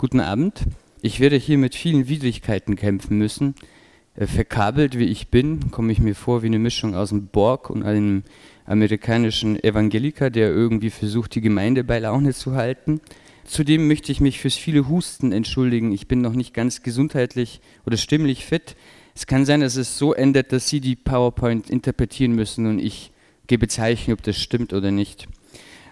Guten Abend. Ich werde hier mit vielen Widrigkeiten kämpfen müssen. Äh, verkabelt wie ich bin, komme ich mir vor wie eine Mischung aus einem Borg und einem amerikanischen Evangeliker, der irgendwie versucht, die Gemeinde bei Laune zu halten. Zudem möchte ich mich fürs viele Husten entschuldigen. Ich bin noch nicht ganz gesundheitlich oder stimmlich fit. Es kann sein, dass es so endet, dass Sie die PowerPoint interpretieren müssen und ich gebe Zeichen, ob das stimmt oder nicht.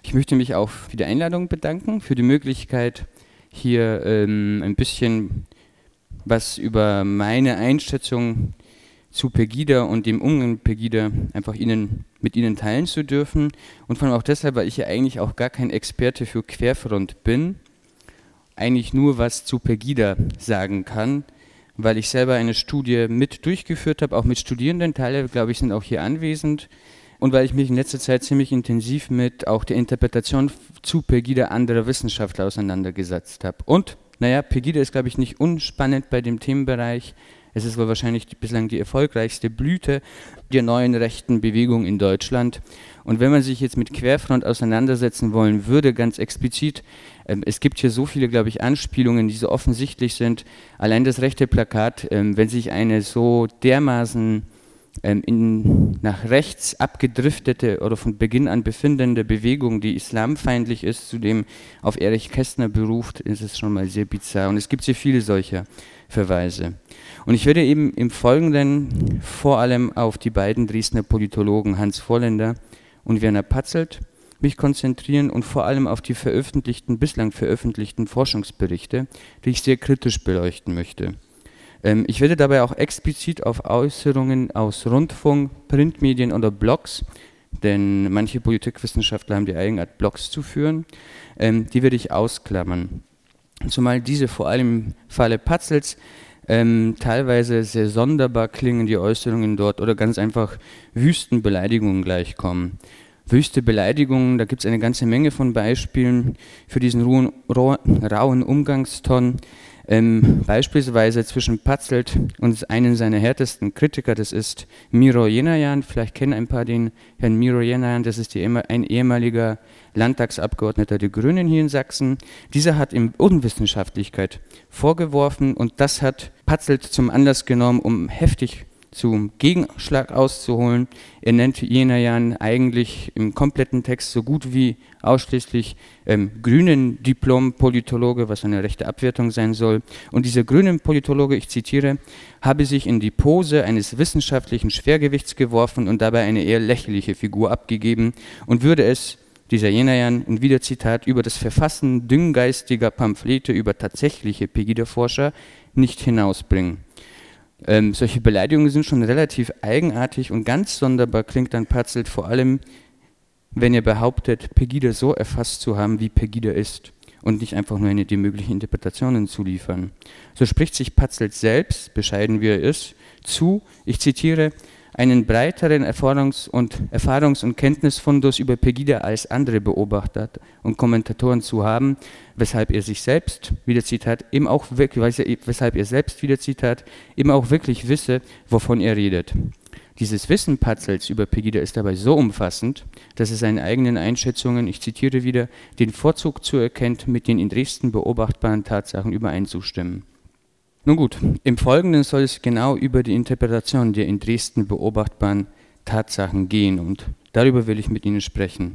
Ich möchte mich auch für die Einladung bedanken, für die Möglichkeit, hier ähm, ein bisschen was über meine Einschätzung zu Pegida und dem Umgang mit Pegida einfach Ihnen, mit Ihnen teilen zu dürfen. Und vor allem auch deshalb, weil ich ja eigentlich auch gar kein Experte für Querfront bin, eigentlich nur was zu Pegida sagen kann, weil ich selber eine Studie mit durchgeführt habe, auch mit Studierenden, Teile, glaube ich, sind auch hier anwesend. Und weil ich mich in letzter Zeit ziemlich intensiv mit auch der Interpretation zu Pegida anderer Wissenschaftler auseinandergesetzt habe. Und naja, Pegida ist, glaube ich, nicht unspannend bei dem Themenbereich. Es ist wohl wahrscheinlich bislang die erfolgreichste Blüte der neuen rechten Bewegung in Deutschland. Und wenn man sich jetzt mit Querfront auseinandersetzen wollen würde, ganz explizit, ähm, es gibt hier so viele, glaube ich, Anspielungen, die so offensichtlich sind. Allein das rechte Plakat, ähm, wenn sich eine so dermaßen in, nach rechts abgedriftete oder von Beginn an befindende Bewegung, die islamfeindlich ist, zudem auf Erich Kästner beruft, ist es schon mal sehr bizarr. Und es gibt sehr viele solcher Verweise. Und ich werde eben im Folgenden vor allem auf die beiden Dresdner Politologen Hans Vorländer und Werner Patzelt mich konzentrieren und vor allem auf die veröffentlichten, bislang veröffentlichten Forschungsberichte, die ich sehr kritisch beleuchten möchte. Ähm, ich werde dabei auch explizit auf Äußerungen aus Rundfunk, Printmedien oder Blogs, denn manche Politikwissenschaftler haben die Eigenart, Blogs zu führen, ähm, die werde ich ausklammern. Zumal diese vor allem im Falle Patzels ähm, teilweise sehr sonderbar klingen, die Äußerungen dort, oder ganz einfach Wüstenbeleidigungen gleichkommen. Wüste Beleidigungen, da gibt es eine ganze Menge von Beispielen für diesen rauen Umgangston. Ähm, beispielsweise zwischen Patzelt und einem seiner härtesten Kritiker, das ist Miro Jenayan. Vielleicht kennen ein paar den Herrn Miro Jenayan, das ist die, ein ehemaliger Landtagsabgeordneter der Grünen hier in Sachsen. Dieser hat ihm Unwissenschaftlichkeit vorgeworfen und das hat Patzelt zum Anlass genommen, um heftig zum Gegenschlag auszuholen. Er nennt Jenayan eigentlich im kompletten Text so gut wie ausschließlich ähm, grünen Diplom-Politologe, was eine rechte Abwertung sein soll. Und dieser grünen Politologe, ich zitiere, habe sich in die Pose eines wissenschaftlichen Schwergewichts geworfen und dabei eine eher lächerliche Figur abgegeben und würde es dieser Jenayan, und wieder Zitat, über das Verfassen dünngeistiger Pamphlete über tatsächliche Pegida-Forscher nicht hinausbringen. Ähm, solche Beleidigungen sind schon relativ eigenartig und ganz sonderbar klingt dann Patzelt vor allem, wenn er behauptet, Pegida so erfasst zu haben, wie Pegida ist und nicht einfach nur eine die möglichen Interpretationen zu liefern. So spricht sich Patzelt selbst, bescheiden wie er ist, zu, ich zitiere, einen breiteren Erfahrungs- und, Erfahrungs und Kenntnisfundus über Pegida als andere Beobachter und Kommentatoren zu haben, weshalb er sich selbst, wieder Zitat, eben auch wirklich, weshalb er selbst, wieder Zitat, eben auch wirklich wisse, wovon er redet. Dieses Wissen Patzels über Pegida ist dabei so umfassend, dass er seinen eigenen Einschätzungen, ich zitiere wieder, den Vorzug zuerkennt, mit den in Dresden beobachtbaren Tatsachen übereinzustimmen. Nun gut, im Folgenden soll es genau über die Interpretation der in Dresden beobachtbaren Tatsachen gehen und darüber will ich mit Ihnen sprechen.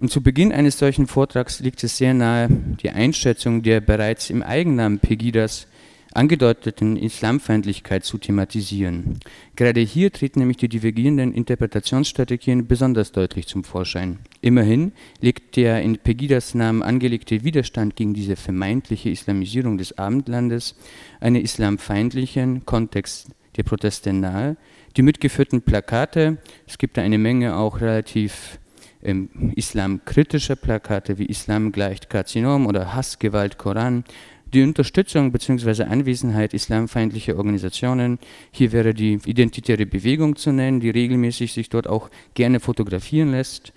Und zu Beginn eines solchen Vortrags liegt es sehr nahe, die Einschätzung der bereits im Eigennamen Pegidas angedeuteten Islamfeindlichkeit zu thematisieren. Gerade hier treten nämlich die divergierenden Interpretationsstrategien besonders deutlich zum Vorschein. Immerhin legt der in Pegidas Namen angelegte Widerstand gegen diese vermeintliche Islamisierung des Abendlandes einen islamfeindlichen Kontext der Proteste nahe. Die mitgeführten Plakate, es gibt da eine Menge auch relativ ähm, islamkritischer Plakate wie Islam gleicht Karzinom oder Hassgewalt Koran, die Unterstützung bzw. Anwesenheit islamfeindlicher Organisationen, hier wäre die Identitäre Bewegung zu nennen, die regelmäßig sich dort auch gerne fotografieren lässt,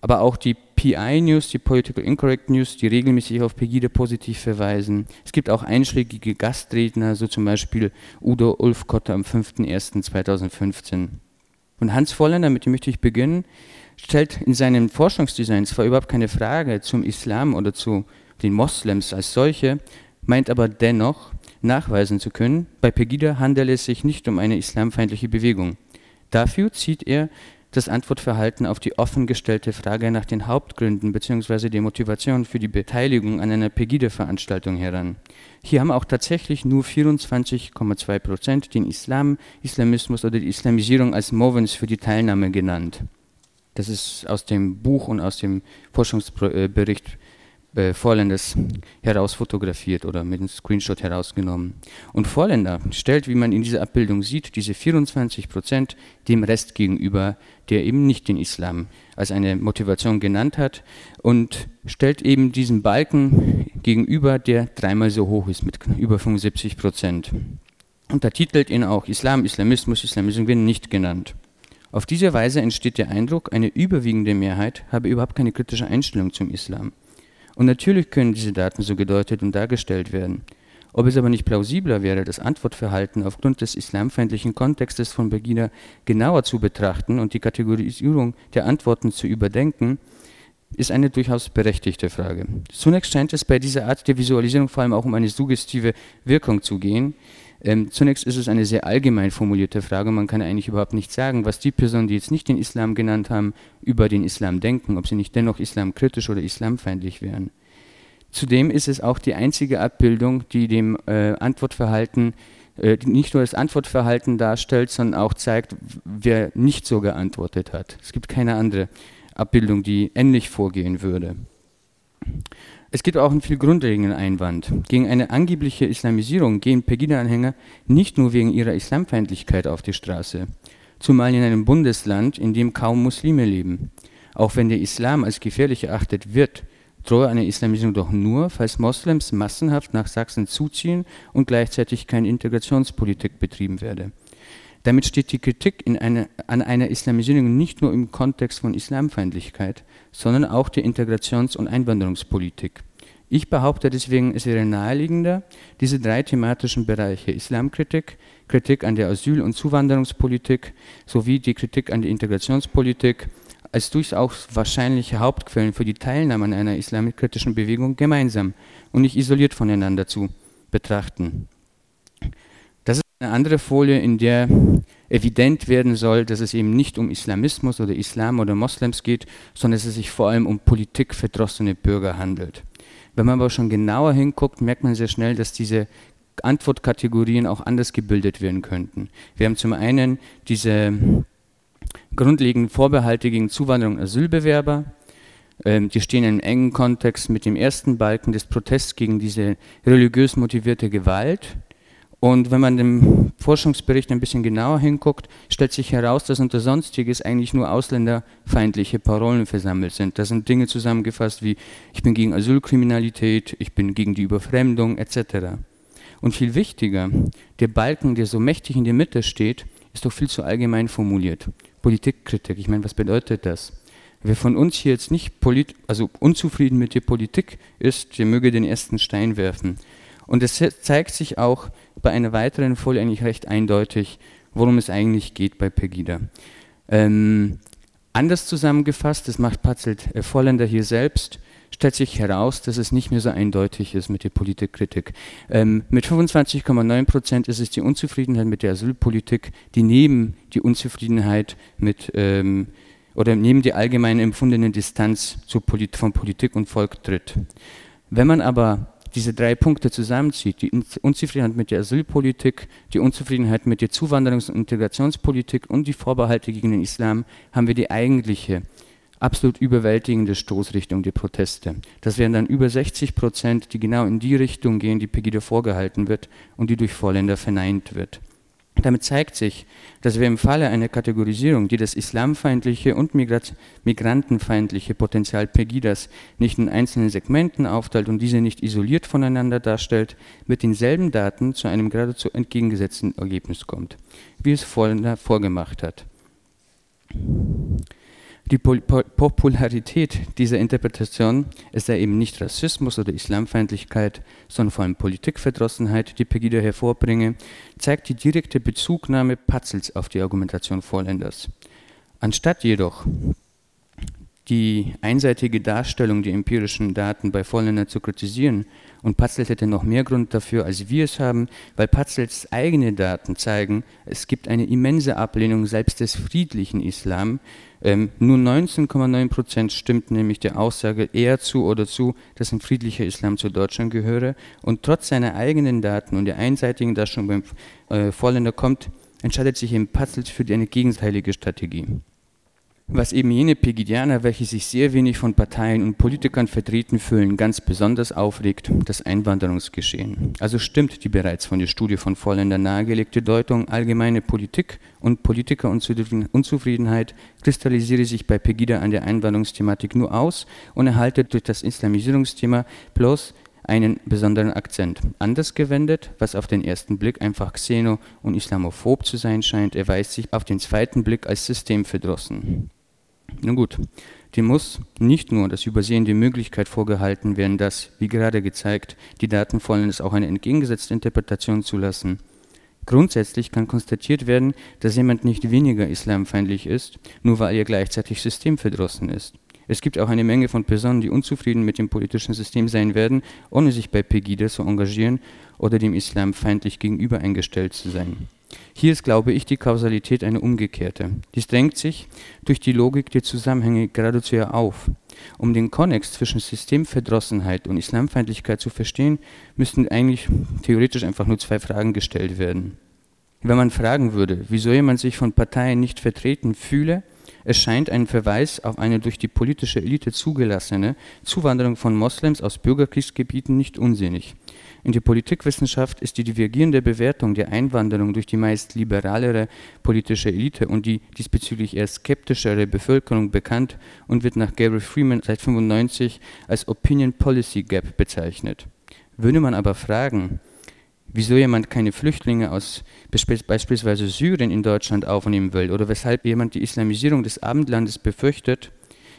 aber auch die PI-News, die Political Incorrect News, die regelmäßig auf Pegida positiv verweisen. Es gibt auch einschlägige Gastredner, so zum Beispiel Udo Ulfkotter am 5.01.2015. Und Hans Volländer, mit dem möchte ich beginnen, stellt in seinen Forschungsdesigns zwar überhaupt keine Frage zum Islam oder zu den Moslems als solche, meint aber dennoch nachweisen zu können, bei Pegida handele es sich nicht um eine islamfeindliche Bewegung. Dafür zieht er das Antwortverhalten auf die offen gestellte Frage nach den Hauptgründen bzw. der Motivation für die Beteiligung an einer Pegida-Veranstaltung heran. Hier haben auch tatsächlich nur 24,2 Prozent den Islam, Islamismus oder die Islamisierung als Movens für die Teilnahme genannt. Das ist aus dem Buch und aus dem Forschungsbericht äh, Vorländers herausfotografiert oder mit einem Screenshot herausgenommen. Und Vorländer stellt, wie man in dieser Abbildung sieht, diese 24 Prozent dem Rest gegenüber, der eben nicht den Islam als eine Motivation genannt hat und stellt eben diesen Balken gegenüber, der dreimal so hoch ist mit über 75 Prozent. Untertitelt ihn auch Islam, Islamismus, Islamismus werden nicht genannt. Auf diese Weise entsteht der Eindruck, eine überwiegende Mehrheit habe überhaupt keine kritische Einstellung zum Islam. Und natürlich können diese Daten so gedeutet und dargestellt werden. Ob es aber nicht plausibler wäre, das Antwortverhalten aufgrund des islamfeindlichen Kontextes von Begina genauer zu betrachten und die Kategorisierung der Antworten zu überdenken, ist eine durchaus berechtigte Frage. Zunächst scheint es bei dieser Art der Visualisierung vor allem auch um eine suggestive Wirkung zu gehen, ähm, zunächst ist es eine sehr allgemein formulierte Frage. Man kann eigentlich überhaupt nicht sagen, was die Personen, die jetzt nicht den Islam genannt haben, über den Islam denken, ob sie nicht dennoch islamkritisch oder islamfeindlich wären. Zudem ist es auch die einzige Abbildung, die dem äh, Antwortverhalten äh, nicht nur das Antwortverhalten darstellt, sondern auch zeigt, wer nicht so geantwortet hat. Es gibt keine andere Abbildung, die ähnlich vorgehen würde. Es gibt auch einen viel grundlegenden Einwand. Gegen eine angebliche Islamisierung gehen Pegida-Anhänger nicht nur wegen ihrer Islamfeindlichkeit auf die Straße, zumal in einem Bundesland, in dem kaum Muslime leben. Auch wenn der Islam als gefährlich erachtet wird, drohe eine Islamisierung doch nur, falls Moslems massenhaft nach Sachsen zuziehen und gleichzeitig keine Integrationspolitik betrieben werde. Damit steht die Kritik eine, an einer Islamisierung nicht nur im Kontext von Islamfeindlichkeit, sondern auch der Integrations- und Einwanderungspolitik. Ich behaupte deswegen, es wäre naheliegender, diese drei thematischen Bereiche Islamkritik, Kritik an der Asyl- und Zuwanderungspolitik sowie die Kritik an der Integrationspolitik als durchaus wahrscheinliche Hauptquellen für die Teilnahme an einer islamikkritischen Bewegung gemeinsam und nicht isoliert voneinander zu betrachten. Eine andere Folie, in der evident werden soll, dass es eben nicht um Islamismus oder Islam oder Moslems geht, sondern dass es sich vor allem um politikverdrossene Bürger handelt. Wenn man aber schon genauer hinguckt, merkt man sehr schnell, dass diese Antwortkategorien auch anders gebildet werden könnten. Wir haben zum einen diese grundlegenden Vorbehalte gegen Zuwanderung und Asylbewerber. Ähm, die stehen in engen Kontext mit dem ersten Balken des Protests gegen diese religiös motivierte Gewalt. Und wenn man dem Forschungsbericht ein bisschen genauer hinguckt, stellt sich heraus, dass unter Sonstiges eigentlich nur ausländerfeindliche Parolen versammelt sind. Da sind Dinge zusammengefasst wie ich bin gegen Asylkriminalität, ich bin gegen die Überfremdung etc. Und viel wichtiger, der Balken, der so mächtig in der Mitte steht, ist doch viel zu allgemein formuliert. Politikkritik, ich meine, was bedeutet das? Wer von uns hier jetzt nicht also unzufrieden mit der Politik ist, der möge den ersten Stein werfen. Und es zeigt sich auch bei einer weiteren Folie eigentlich recht eindeutig, worum es eigentlich geht bei Pegida. Ähm, anders zusammengefasst, das macht Patzelt äh, Volländer hier selbst, stellt sich heraus, dass es nicht mehr so eindeutig ist mit der Politikkritik. Ähm, mit 25,9 Prozent ist es die Unzufriedenheit mit der Asylpolitik, die neben die Unzufriedenheit mit ähm, oder neben die allgemein empfundene Distanz Polit von Politik und Volk tritt. Wenn man aber diese drei Punkte zusammenzieht, die Unzufriedenheit mit der Asylpolitik, die Unzufriedenheit mit der Zuwanderungs- und Integrationspolitik und die Vorbehalte gegen den Islam, haben wir die eigentliche, absolut überwältigende Stoßrichtung der Proteste. Das wären dann über 60 Prozent, die genau in die Richtung gehen, die Pegida vorgehalten wird und die durch Vorländer verneint wird. Damit zeigt sich, dass wir im Falle einer Kategorisierung, die das islamfeindliche und migrantenfeindliche Potenzial Pegidas nicht in einzelnen Segmenten aufteilt und diese nicht isoliert voneinander darstellt, mit denselben Daten zu einem geradezu entgegengesetzten Ergebnis kommt, wie es Vollender vorgemacht hat. Die Popularität dieser Interpretation, es sei eben nicht Rassismus oder Islamfeindlichkeit, sondern vor allem Politikverdrossenheit, die Pegida hervorbringe, zeigt die direkte Bezugnahme Patzels auf die Argumentation Vorländers. Anstatt jedoch die einseitige Darstellung der empirischen Daten bei Vorländern zu kritisieren. Und Patzelt hätte noch mehr Grund dafür, als wir es haben, weil Patzelts eigene Daten zeigen, es gibt eine immense Ablehnung selbst des friedlichen Islam. Ähm, nur 19,9 Prozent stimmt nämlich der Aussage eher zu oder zu, dass ein friedlicher Islam zu Deutschland gehöre. Und trotz seiner eigenen Daten und der einseitigen Darstellung beim äh, Vorländer kommt, entscheidet sich eben Patzelt für eine gegenteilige Strategie was eben jene Pegidianer, welche sich sehr wenig von Parteien und Politikern vertreten fühlen, ganz besonders aufregt, das Einwanderungsgeschehen. Also stimmt die bereits von der Studie von Vorländer nahegelegte Deutung, allgemeine Politik und Politikerunzufriedenheit kristallisiere sich bei Pegida an der Einwanderungsthematik nur aus und erhalte durch das Islamisierungsthema bloß einen besonderen Akzent. Anders gewendet, was auf den ersten Blick einfach xeno- und islamophob zu sein scheint, erweist sich auf den zweiten Blick als systemverdrossen. Nun gut, dem muss nicht nur das Übersehen der Möglichkeit vorgehalten werden, dass, wie gerade gezeigt, die Daten vollends auch eine entgegengesetzte Interpretation zulassen. Grundsätzlich kann konstatiert werden, dass jemand nicht weniger islamfeindlich ist, nur weil er gleichzeitig systemverdrossen ist. Es gibt auch eine Menge von Personen, die unzufrieden mit dem politischen System sein werden, ohne sich bei Pegida zu engagieren oder dem Islam feindlich gegenüber eingestellt zu sein. Hier ist, glaube ich, die Kausalität eine umgekehrte. Dies drängt sich durch die Logik der Zusammenhänge geradezu auf. Um den Konnex zwischen Systemverdrossenheit und Islamfeindlichkeit zu verstehen, müssten eigentlich theoretisch einfach nur zwei Fragen gestellt werden. Wenn man fragen würde, wieso jemand sich von Parteien nicht vertreten fühle, es scheint ein Verweis auf eine durch die politische Elite zugelassene Zuwanderung von Moslems aus Bürgerkriegsgebieten nicht unsinnig. In der Politikwissenschaft ist die divergierende Bewertung der Einwanderung durch die meist liberalere politische Elite und die diesbezüglich eher skeptischere Bevölkerung bekannt und wird nach Gary Freeman seit 1995 als Opinion Policy Gap bezeichnet. Würde man aber fragen, wieso jemand keine Flüchtlinge aus beispielsweise Syrien in Deutschland aufnehmen will oder weshalb jemand die Islamisierung des Abendlandes befürchtet,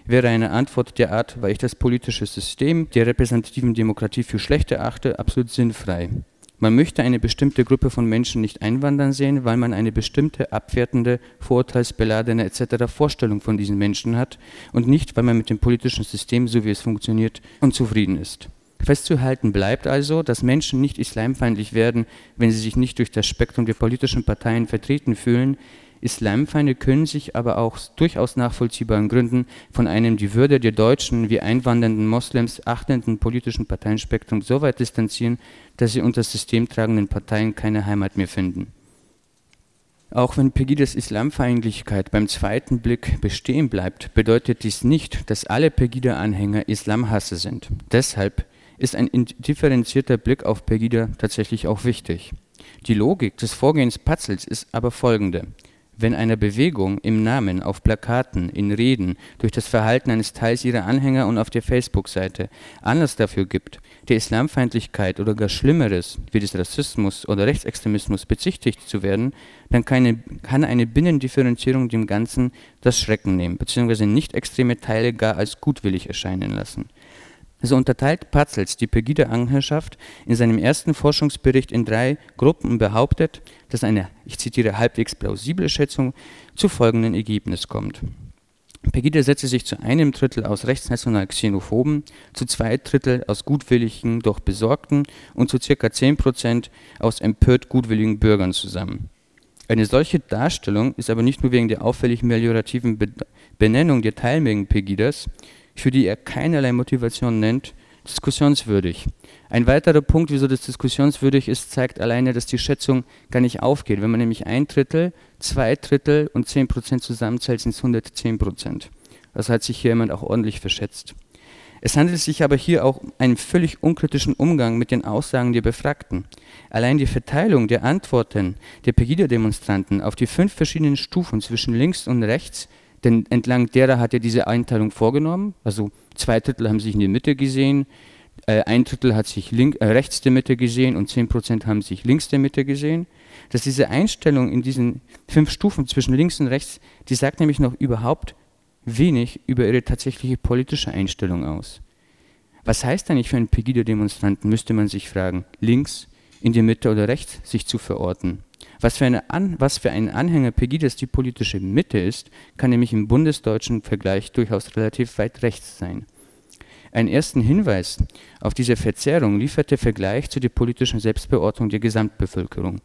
wäre eine Antwort der Art, weil ich das politische System der repräsentativen Demokratie für schlecht erachte, absolut sinnfrei. Man möchte eine bestimmte Gruppe von Menschen nicht einwandern sehen, weil man eine bestimmte abwertende, vorurteilsbeladene etc. Vorstellung von diesen Menschen hat und nicht, weil man mit dem politischen System, so wie es funktioniert, unzufrieden ist. Festzuhalten bleibt also, dass Menschen nicht islamfeindlich werden, wenn sie sich nicht durch das Spektrum der politischen Parteien vertreten fühlen, Islamfeinde können sich aber auch durchaus nachvollziehbaren Gründen von einem die Würde der Deutschen wie einwandernden Moslems achtenden politischen Parteienspektrum so weit distanzieren, dass sie unter systemtragenden Parteien keine Heimat mehr finden. Auch wenn Pegidas Islamfeindlichkeit beim zweiten Blick bestehen bleibt, bedeutet dies nicht, dass alle Pegida-Anhänger Islamhasser sind. Deshalb ist ein differenzierter Blick auf Pegida tatsächlich auch wichtig. Die Logik des Vorgehens Patzels ist aber folgende. Wenn eine Bewegung im Namen, auf Plakaten, in Reden, durch das Verhalten eines Teils ihrer Anhänger und auf der Facebook-Seite Anlass dafür gibt, der Islamfeindlichkeit oder gar Schlimmeres, wie des Rassismus oder Rechtsextremismus bezichtigt zu werden, dann kann eine, kann eine Binnendifferenzierung dem Ganzen das Schrecken nehmen, beziehungsweise nicht extreme Teile gar als gutwillig erscheinen lassen. So unterteilt Patzels die Pegida-Anhängerschaft in seinem ersten Forschungsbericht in drei Gruppen und behauptet, dass eine, ich zitiere, halbwegs plausible Schätzung zu folgendem Ergebnis kommt. Pegida setze sich zu einem Drittel aus rechtsnational Xenophoben, zu zwei Drittel aus gutwilligen, doch besorgten und zu zehn Prozent aus empört gutwilligen Bürgern zusammen. Eine solche Darstellung ist aber nicht nur wegen der auffällig meliorativen Benennung der Teilmengen Pegidas, für die er keinerlei Motivation nennt, diskussionswürdig. Ein weiterer Punkt, wieso das diskussionswürdig ist, zeigt alleine, dass die Schätzung gar nicht aufgeht. Wenn man nämlich ein Drittel, zwei Drittel und zehn Prozent zusammenzählt, sind es 110 Prozent. Das hat sich hier jemand auch ordentlich verschätzt. Es handelt sich aber hier auch um einen völlig unkritischen Umgang mit den Aussagen der Befragten. Allein die Verteilung der Antworten der Pegida-Demonstranten auf die fünf verschiedenen Stufen zwischen links und rechts denn entlang derer hat er diese Einteilung vorgenommen. Also zwei Drittel haben sich in die Mitte gesehen, äh, ein Drittel hat sich link, äh, rechts der Mitte gesehen und zehn Prozent haben sich links der Mitte gesehen. Dass diese Einstellung in diesen fünf Stufen zwischen links und rechts, die sagt nämlich noch überhaupt wenig über ihre tatsächliche politische Einstellung aus. Was heißt eigentlich für einen Pegida-Demonstranten, müsste man sich fragen, links, in die Mitte oder rechts sich zu verorten? Was für, eine An was für einen Anhänger Pegidas die politische Mitte ist, kann nämlich im bundesdeutschen Vergleich durchaus relativ weit rechts sein. Einen ersten Hinweis auf diese Verzerrung liefert der Vergleich zu der politischen Selbstbeordnung der Gesamtbevölkerung,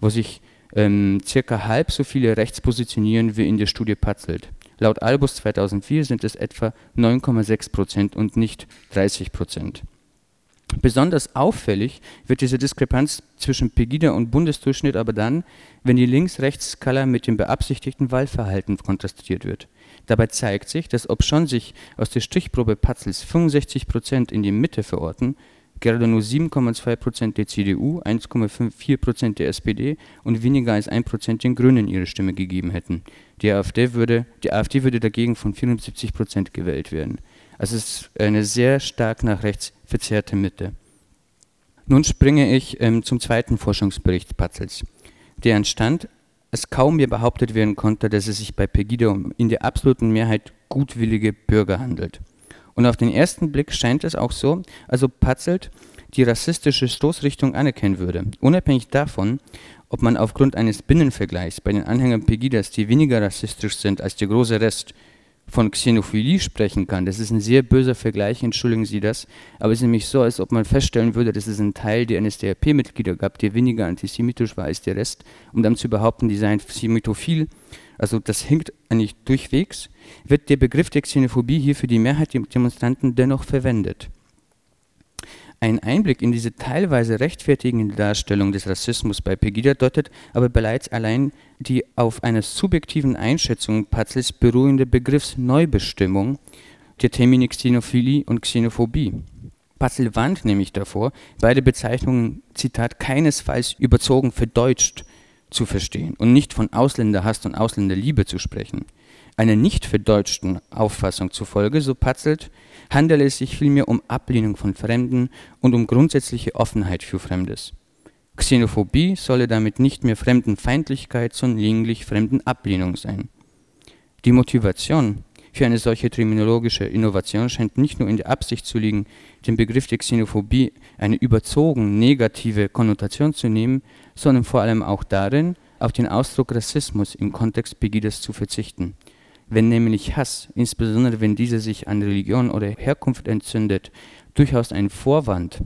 wo sich ähm, circa halb so viele rechts positionieren wie in der Studie Patzelt. Laut Albus 2004 sind es etwa 9,6 Prozent und nicht 30 Prozent. Besonders auffällig wird diese Diskrepanz zwischen Pegida und Bundesdurchschnitt aber dann, wenn die Links-Rechts-Skala mit dem beabsichtigten Wahlverhalten kontrastiert wird. Dabei zeigt sich, dass obschon sich aus der Stichprobe Patzels 65 Prozent in die Mitte verorten, gerade nur 7,2 Prozent der CDU, 1,54 Prozent der SPD und weniger als 1 Prozent den Grünen ihre Stimme gegeben hätten. Die AfD würde, die AfD würde dagegen von 74 Prozent gewählt werden. Also es ist eine sehr stark nach rechts verzerrte Mitte. Nun springe ich ähm, zum zweiten Forschungsbericht Patzels. Der entstand, als kaum mehr behauptet werden konnte, dass es sich bei Pegida um in der absoluten Mehrheit gutwillige Bürger handelt. Und auf den ersten Blick scheint es auch so, als ob Patzelt die rassistische Stoßrichtung anerkennen würde, unabhängig davon, ob man aufgrund eines Binnenvergleichs bei den Anhängern Pegidas, die weniger rassistisch sind als der große Rest, von Xenophilie sprechen kann. Das ist ein sehr böser Vergleich, entschuldigen Sie das. Aber es ist nämlich so, als ob man feststellen würde, dass es einen Teil der NSDAP-Mitglieder gab, der weniger antisemitisch war als der Rest, um dann zu behaupten, die seien semitophil. Also das hinkt eigentlich durchwegs. Wird der Begriff der Xenophobie hier für die Mehrheit der Demonstranten dennoch verwendet. Ein Einblick in diese teilweise rechtfertigende Darstellung des Rassismus bei Pegida deutet aber bereits allein die auf einer subjektiven Einschätzung Patzels beruhende Begriffsneubestimmung der Termini Xenophilie und Xenophobie. Patzel warnt nämlich davor, beide Bezeichnungen, Zitat, keinesfalls überzogen verdeutscht zu verstehen und nicht von Ausländerhass und Ausländerliebe zu sprechen. Einer nicht verdeutschten Auffassung zufolge, so Patzelt, handele es sich vielmehr um Ablehnung von Fremden und um grundsätzliche Offenheit für Fremdes. Xenophobie solle damit nicht mehr Fremdenfeindlichkeit, sondern lediglich Fremdenablehnung sein. Die Motivation für eine solche terminologische Innovation scheint nicht nur in der Absicht zu liegen, dem Begriff der Xenophobie eine überzogen negative Konnotation zu nehmen, sondern vor allem auch darin, auf den Ausdruck Rassismus im Kontext Pegidas zu verzichten wenn nämlich Hass, insbesondere wenn dieser sich an Religion oder Herkunft entzündet, durchaus einen Vorwand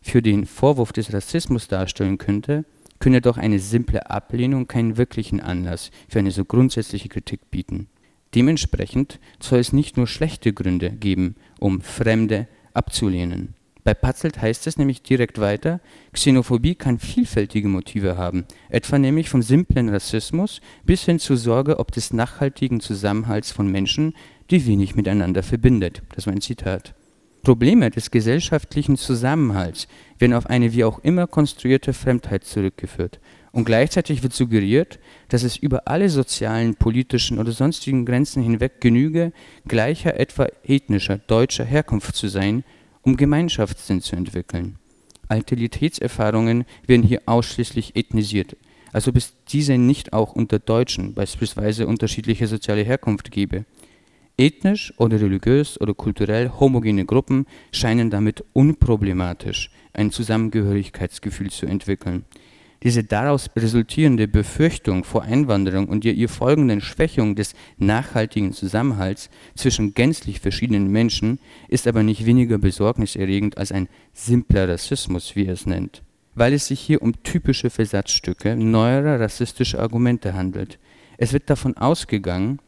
für den Vorwurf des Rassismus darstellen könnte, könne doch eine simple Ablehnung keinen wirklichen Anlass für eine so grundsätzliche Kritik bieten. Dementsprechend soll es nicht nur schlechte Gründe geben, um Fremde abzulehnen. Bei Patzelt heißt es nämlich direkt weiter, Xenophobie kann vielfältige Motive haben, etwa nämlich vom simplen Rassismus bis hin zur Sorge ob des nachhaltigen Zusammenhalts von Menschen, die wenig miteinander verbindet. Das war ein Zitat. Probleme des gesellschaftlichen Zusammenhalts werden auf eine wie auch immer konstruierte Fremdheit zurückgeführt. Und gleichzeitig wird suggeriert, dass es über alle sozialen, politischen oder sonstigen Grenzen hinweg genüge, gleicher, etwa ethnischer, deutscher Herkunft zu sein, um Gemeinschaftssinn zu entwickeln. Altilitätserfahrungen werden hier ausschließlich ethnisiert, als ob es diese nicht auch unter Deutschen beispielsweise unterschiedliche soziale Herkunft gäbe. Ethnisch oder religiös oder kulturell homogene Gruppen scheinen damit unproblematisch ein Zusammengehörigkeitsgefühl zu entwickeln diese daraus resultierende Befürchtung vor Einwanderung und der ihr folgenden Schwächung des nachhaltigen Zusammenhalts zwischen gänzlich verschiedenen Menschen ist aber nicht weniger besorgniserregend als ein simpler Rassismus, wie er es nennt, weil es sich hier um typische Versatzstücke neuerer rassistischer Argumente handelt. Es wird davon ausgegangen,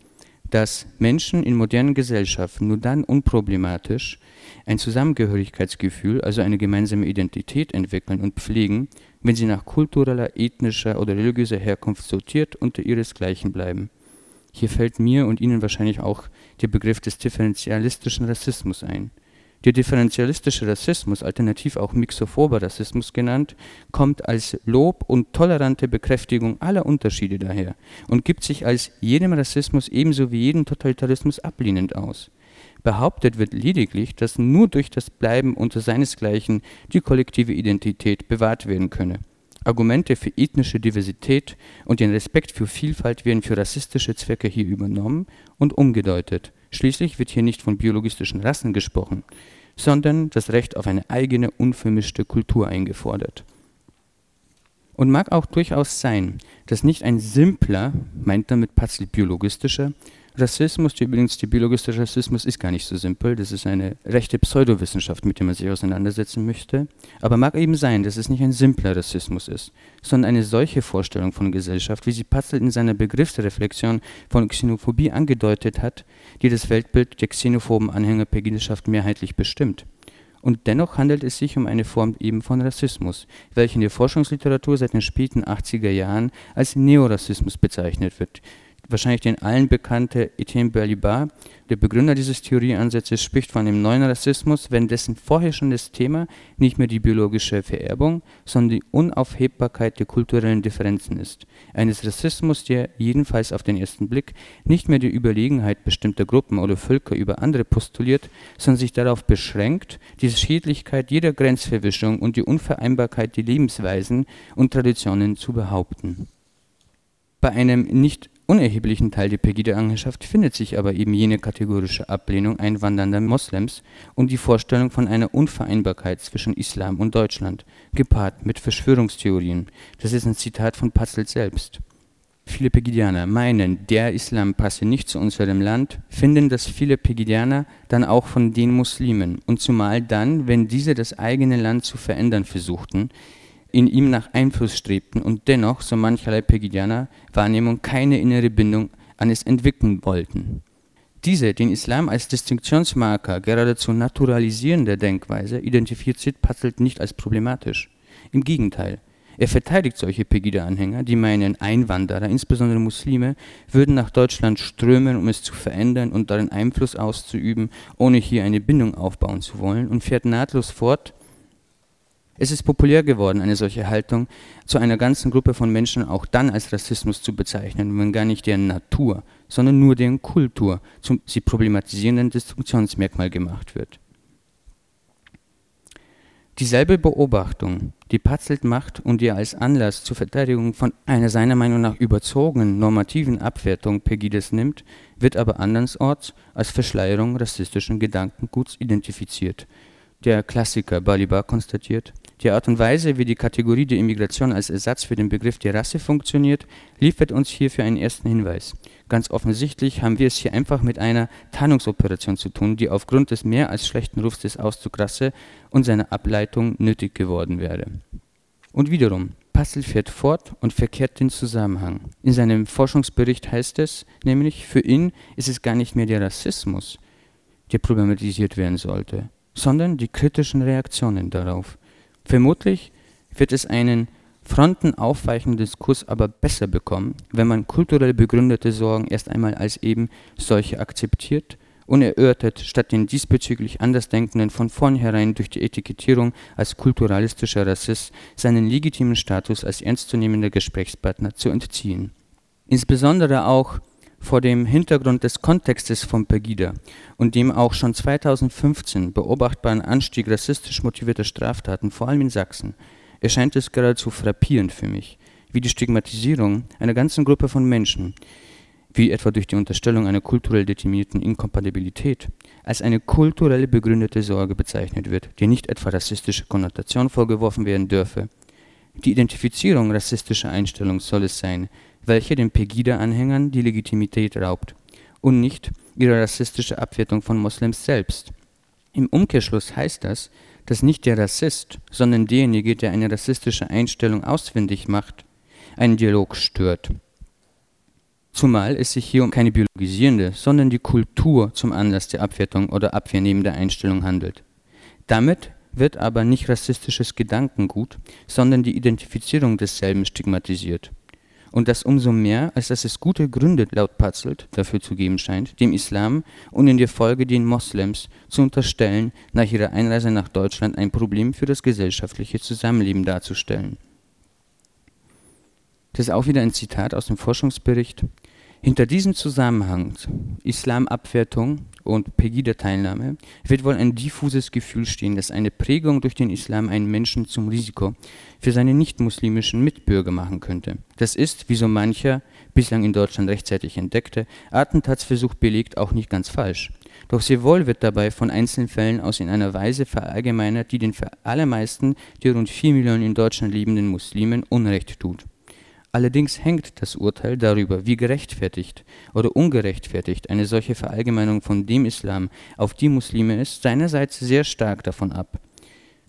dass Menschen in modernen Gesellschaften nur dann unproblematisch ein Zusammengehörigkeitsgefühl, also eine gemeinsame Identität entwickeln und pflegen, wenn sie nach kultureller, ethnischer oder religiöser Herkunft sortiert unter ihresgleichen bleiben. Hier fällt mir und Ihnen wahrscheinlich auch der Begriff des differenzialistischen Rassismus ein. Der differenzialistische Rassismus, alternativ auch mixophober Rassismus genannt, kommt als Lob und tolerante Bekräftigung aller Unterschiede daher und gibt sich als jedem Rassismus ebenso wie jedem Totalitarismus ablehnend aus. Behauptet wird lediglich, dass nur durch das Bleiben unter seinesgleichen die kollektive Identität bewahrt werden könne. Argumente für ethnische Diversität und den Respekt für Vielfalt werden für rassistische Zwecke hier übernommen und umgedeutet. Schließlich wird hier nicht von biologistischen Rassen gesprochen, sondern das Recht auf eine eigene, unvermischte Kultur eingefordert. Und mag auch durchaus sein, dass nicht ein simpler, meint damit Patzl biologistischer, Rassismus, die übrigens die biologische Rassismus ist gar nicht so simpel, das ist eine rechte Pseudowissenschaft, mit der man sich auseinandersetzen möchte. Aber mag eben sein, dass es nicht ein simpler Rassismus ist, sondern eine solche Vorstellung von Gesellschaft, wie sie Patzelt in seiner Begriffsreflexion von Xenophobie angedeutet hat, die das Weltbild der xenophoben Anhängerpegidischaft mehrheitlich bestimmt. Und dennoch handelt es sich um eine Form eben von Rassismus, welche in der Forschungsliteratur seit den späten 80er Jahren als Neorassismus bezeichnet wird, wahrscheinlich den allen bekannte Etienne Balibar, der Begründer dieses Theorieansatzes, spricht von einem neuen Rassismus, wenn dessen vorher schon das Thema nicht mehr die biologische Vererbung, sondern die Unaufhebbarkeit der kulturellen Differenzen ist. Eines Rassismus, der jedenfalls auf den ersten Blick nicht mehr die Überlegenheit bestimmter Gruppen oder Völker über andere postuliert, sondern sich darauf beschränkt, die Schädlichkeit jeder Grenzverwischung und die Unvereinbarkeit der Lebensweisen und Traditionen zu behaupten. Bei einem nicht unerheblichen Teil der Pegida-Anhängerschaft findet sich aber eben jene kategorische Ablehnung einwandernder Moslems und die Vorstellung von einer Unvereinbarkeit zwischen Islam und Deutschland, gepaart mit Verschwörungstheorien. Das ist ein Zitat von Patzelt selbst. Viele Pegidianer meinen, der Islam passe nicht zu unserem Land, finden das viele Pegidianer dann auch von den Muslimen und zumal dann, wenn diese das eigene Land zu verändern versuchten, in ihm nach Einfluss strebten und dennoch, so mancherlei Pegidianer Wahrnehmung, keine innere Bindung an es entwickeln wollten. Diese den Islam als Distinktionsmarker geradezu naturalisierende Denkweise identifiziert Patzelt nicht als problematisch. Im Gegenteil, er verteidigt solche Pegida-Anhänger, die meinen, Einwanderer, insbesondere Muslime, würden nach Deutschland strömen, um es zu verändern und darin Einfluss auszuüben, ohne hier eine Bindung aufbauen zu wollen, und fährt nahtlos fort, es ist populär geworden, eine solche Haltung zu einer ganzen Gruppe von Menschen auch dann als Rassismus zu bezeichnen, wenn gar nicht deren Natur, sondern nur deren Kultur zum sie problematisierenden Destruktionsmerkmal gemacht wird. Dieselbe Beobachtung, die Patzelt macht und die als Anlass zur Verteidigung von einer seiner Meinung nach überzogenen normativen Abwertung Pegides nimmt, wird aber andernorts als Verschleierung rassistischen Gedankenguts identifiziert. Der Klassiker Balibar konstatiert, die Art und Weise, wie die Kategorie der Immigration als Ersatz für den Begriff der Rasse funktioniert, liefert uns hierfür einen ersten Hinweis. Ganz offensichtlich haben wir es hier einfach mit einer Tarnungsoperation zu tun, die aufgrund des mehr als schlechten Rufs des Ausdruck Rasse und seiner Ableitung nötig geworden wäre. Und wiederum, Passel fährt fort und verkehrt den Zusammenhang. In seinem Forschungsbericht heißt es nämlich, für ihn ist es gar nicht mehr der Rassismus, der problematisiert werden sollte, sondern die kritischen Reaktionen darauf. Vermutlich wird es einen frontenaufweichenden Diskurs aber besser bekommen, wenn man kulturell begründete Sorgen erst einmal als eben solche akzeptiert und erörtert, statt den diesbezüglich Andersdenkenden von vornherein durch die Etikettierung als kulturalistischer Rassist seinen legitimen Status als ernstzunehmender Gesprächspartner zu entziehen. Insbesondere auch vor dem Hintergrund des Kontextes von Pegida und dem auch schon 2015 beobachtbaren Anstieg rassistisch motivierter Straftaten, vor allem in Sachsen, erscheint es geradezu frappierend für mich, wie die Stigmatisierung einer ganzen Gruppe von Menschen, wie etwa durch die Unterstellung einer kulturell determinierten Inkompatibilität, als eine kulturell begründete Sorge bezeichnet wird, die nicht etwa rassistische Konnotation vorgeworfen werden dürfe. Die Identifizierung rassistischer Einstellungen soll es sein, welche den Pegida-Anhängern die Legitimität raubt und nicht ihre rassistische Abwertung von Moslems selbst. Im Umkehrschluss heißt das, dass nicht der Rassist, sondern derjenige, der eine rassistische Einstellung ausfindig macht, einen Dialog stört. Zumal es sich hier um keine biologisierende, sondern die Kultur zum Anlass der Abwertung oder abwehrnehmender Einstellung handelt. Damit wird aber nicht rassistisches Gedankengut, sondern die Identifizierung desselben stigmatisiert und das umso mehr, als dass es gute Gründe laut Patzelt dafür zu geben scheint, dem Islam und in der Folge den Moslems zu unterstellen, nach ihrer Einreise nach Deutschland ein Problem für das gesellschaftliche Zusammenleben darzustellen. Das ist auch wieder ein Zitat aus dem Forschungsbericht. Hinter diesem Zusammenhang Islamabwertung und Pegida-Teilnahme wird wohl ein diffuses Gefühl stehen, dass eine Prägung durch den Islam einen Menschen zum Risiko für seine nicht-muslimischen Mitbürger machen könnte. Das ist, wie so mancher bislang in Deutschland rechtzeitig entdeckte, Attentatsversuch belegt auch nicht ganz falsch. Doch sehr wohl wird dabei von Einzelfällen aus in einer Weise verallgemeinert, die den für allermeisten der rund vier Millionen in Deutschland lebenden Muslimen Unrecht tut. Allerdings hängt das Urteil darüber, wie gerechtfertigt oder ungerechtfertigt eine solche Verallgemeinung von dem Islam auf die Muslime ist, seinerseits sehr stark davon ab,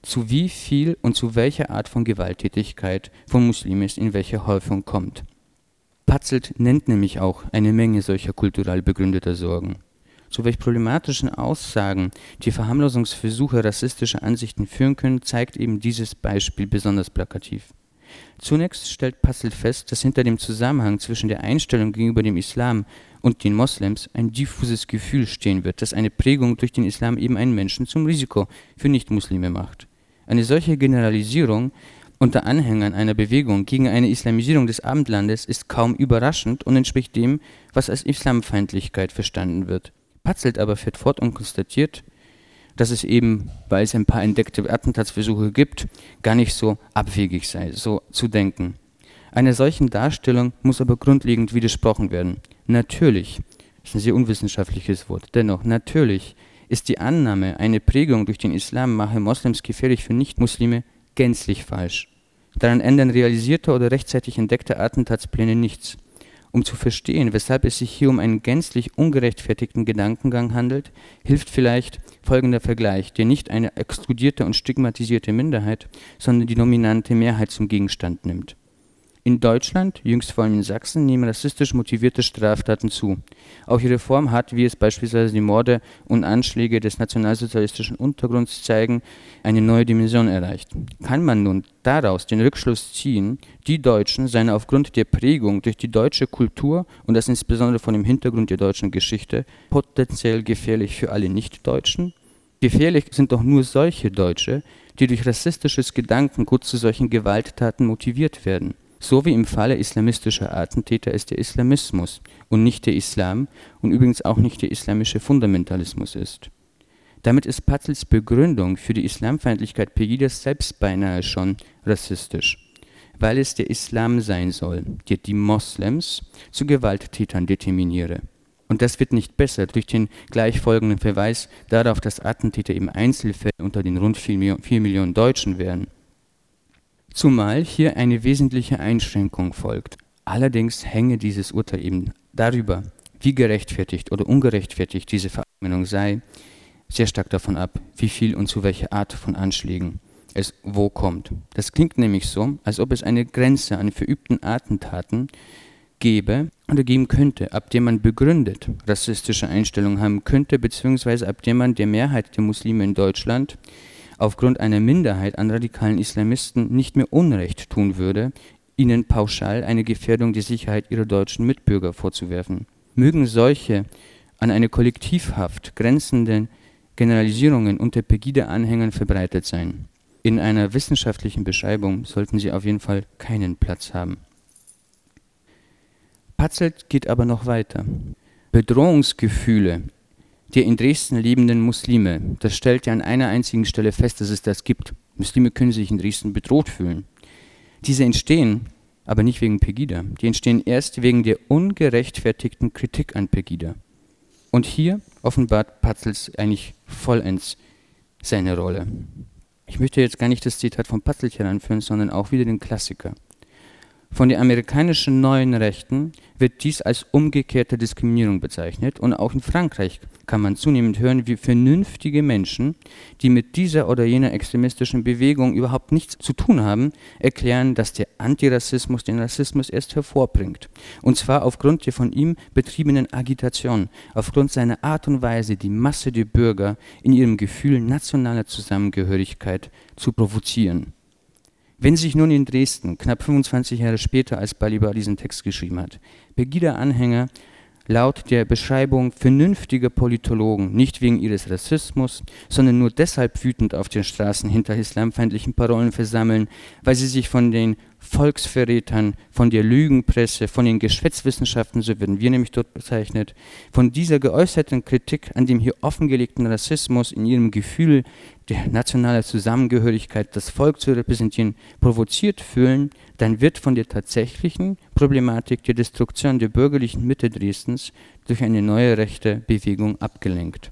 zu wie viel und zu welcher Art von Gewalttätigkeit von Muslimen es in welcher Häufung kommt. Patzelt nennt nämlich auch eine Menge solcher kulturell begründeter Sorgen zu welch problematischen Aussagen die Verharmlosungsversuche rassistischer Ansichten führen können, zeigt eben dieses Beispiel besonders plakativ. Zunächst stellt Passel fest, dass hinter dem Zusammenhang zwischen der Einstellung gegenüber dem Islam und den Moslems ein diffuses Gefühl stehen wird, dass eine Prägung durch den Islam eben einen Menschen zum Risiko für Nichtmuslime macht. Eine solche Generalisierung unter Anhängern einer Bewegung gegen eine Islamisierung des Abendlandes ist kaum überraschend und entspricht dem, was als Islamfeindlichkeit verstanden wird. Patzelt aber fährt fort und konstatiert, dass es eben, weil es ein paar entdeckte Attentatsversuche gibt, gar nicht so abwegig sei, so zu denken. Einer solchen Darstellung muss aber grundlegend widersprochen werden. Natürlich, das ist ein sehr unwissenschaftliches Wort, dennoch, natürlich ist die Annahme, eine Prägung durch den Islam mache Moslems gefährlich für Nichtmuslime, gänzlich falsch. Daran ändern realisierte oder rechtzeitig entdeckte Attentatspläne nichts. Um zu verstehen, weshalb es sich hier um einen gänzlich ungerechtfertigten Gedankengang handelt, hilft vielleicht folgender Vergleich, der nicht eine exkludierte und stigmatisierte Minderheit, sondern die dominante Mehrheit zum Gegenstand nimmt in Deutschland, jüngst vor allem in Sachsen, nehmen rassistisch motivierte Straftaten zu. Auch ihre Form hat, wie es beispielsweise die Morde und Anschläge des nationalsozialistischen Untergrunds zeigen, eine neue Dimension erreicht. Kann man nun daraus den Rückschluss ziehen, die Deutschen seien aufgrund der Prägung durch die deutsche Kultur und das insbesondere von dem Hintergrund der deutschen Geschichte potenziell gefährlich für alle Nichtdeutschen? Gefährlich sind doch nur solche Deutsche, die durch rassistisches Gedankengut zu solchen Gewalttaten motiviert werden. So wie im Falle islamistischer Attentäter es der Islamismus und nicht der Islam und übrigens auch nicht der islamische Fundamentalismus ist. Damit ist Patzels Begründung für die Islamfeindlichkeit Pegidas selbst beinahe schon rassistisch, weil es der Islam sein soll, der die Moslems zu Gewalttätern determiniere. Und das wird nicht besser durch den gleichfolgenden Verweis darauf, dass Attentäter im Einzelfall unter den rund vier Millionen Deutschen wären zumal hier eine wesentliche Einschränkung folgt. Allerdings hänge dieses Urteil eben darüber, wie gerechtfertigt oder ungerechtfertigt diese Verallgemeinung sei, sehr stark davon ab, wie viel und zu welcher Art von Anschlägen es wo kommt. Das klingt nämlich so, als ob es eine Grenze an verübten Attentaten gäbe oder geben könnte, ab der man begründet rassistische Einstellungen haben könnte, beziehungsweise ab der man der Mehrheit der Muslime in Deutschland aufgrund einer Minderheit an radikalen Islamisten nicht mehr Unrecht tun würde, ihnen pauschal eine Gefährdung der Sicherheit ihrer deutschen Mitbürger vorzuwerfen. Mögen solche an eine Kollektivhaft grenzenden Generalisierungen unter Pegida-Anhängern verbreitet sein. In einer wissenschaftlichen Beschreibung sollten sie auf jeden Fall keinen Platz haben. Patzelt geht aber noch weiter. Bedrohungsgefühle der in Dresden lebenden Muslime. Das stellt ja an einer einzigen Stelle fest, dass es das gibt. Muslime können sich in Dresden bedroht fühlen. Diese entstehen aber nicht wegen Pegida. Die entstehen erst wegen der ungerechtfertigten Kritik an Pegida. Und hier offenbart Patzels eigentlich vollends seine Rolle. Ich möchte jetzt gar nicht das Zitat von Patzl heranführen, sondern auch wieder den Klassiker. Von den amerikanischen neuen Rechten wird dies als umgekehrte Diskriminierung bezeichnet und auch in Frankreich kann man zunehmend hören, wie vernünftige Menschen, die mit dieser oder jener extremistischen Bewegung überhaupt nichts zu tun haben, erklären, dass der Antirassismus den Rassismus erst hervorbringt. Und zwar aufgrund der von ihm betriebenen Agitation, aufgrund seiner Art und Weise, die Masse der Bürger in ihrem Gefühl nationaler Zusammengehörigkeit zu provozieren. Wenn sich nun in Dresden, knapp 25 Jahre später, als Balibar diesen Text geschrieben hat, Pegida-Anhänger laut der Beschreibung vernünftige Politologen nicht wegen ihres Rassismus, sondern nur deshalb wütend auf den Straßen hinter islamfeindlichen Parolen versammeln, weil sie sich von den Volksverrätern, von der Lügenpresse, von den Geschwätzwissenschaften, so werden wir nämlich dort bezeichnet, von dieser geäußerten Kritik an dem hier offengelegten Rassismus in ihrem Gefühl der nationalen Zusammengehörigkeit, das Volk zu repräsentieren, provoziert fühlen, dann wird von der tatsächlichen Problematik der Destruktion der bürgerlichen Mitte Dresdens durch eine neue rechte Bewegung abgelenkt.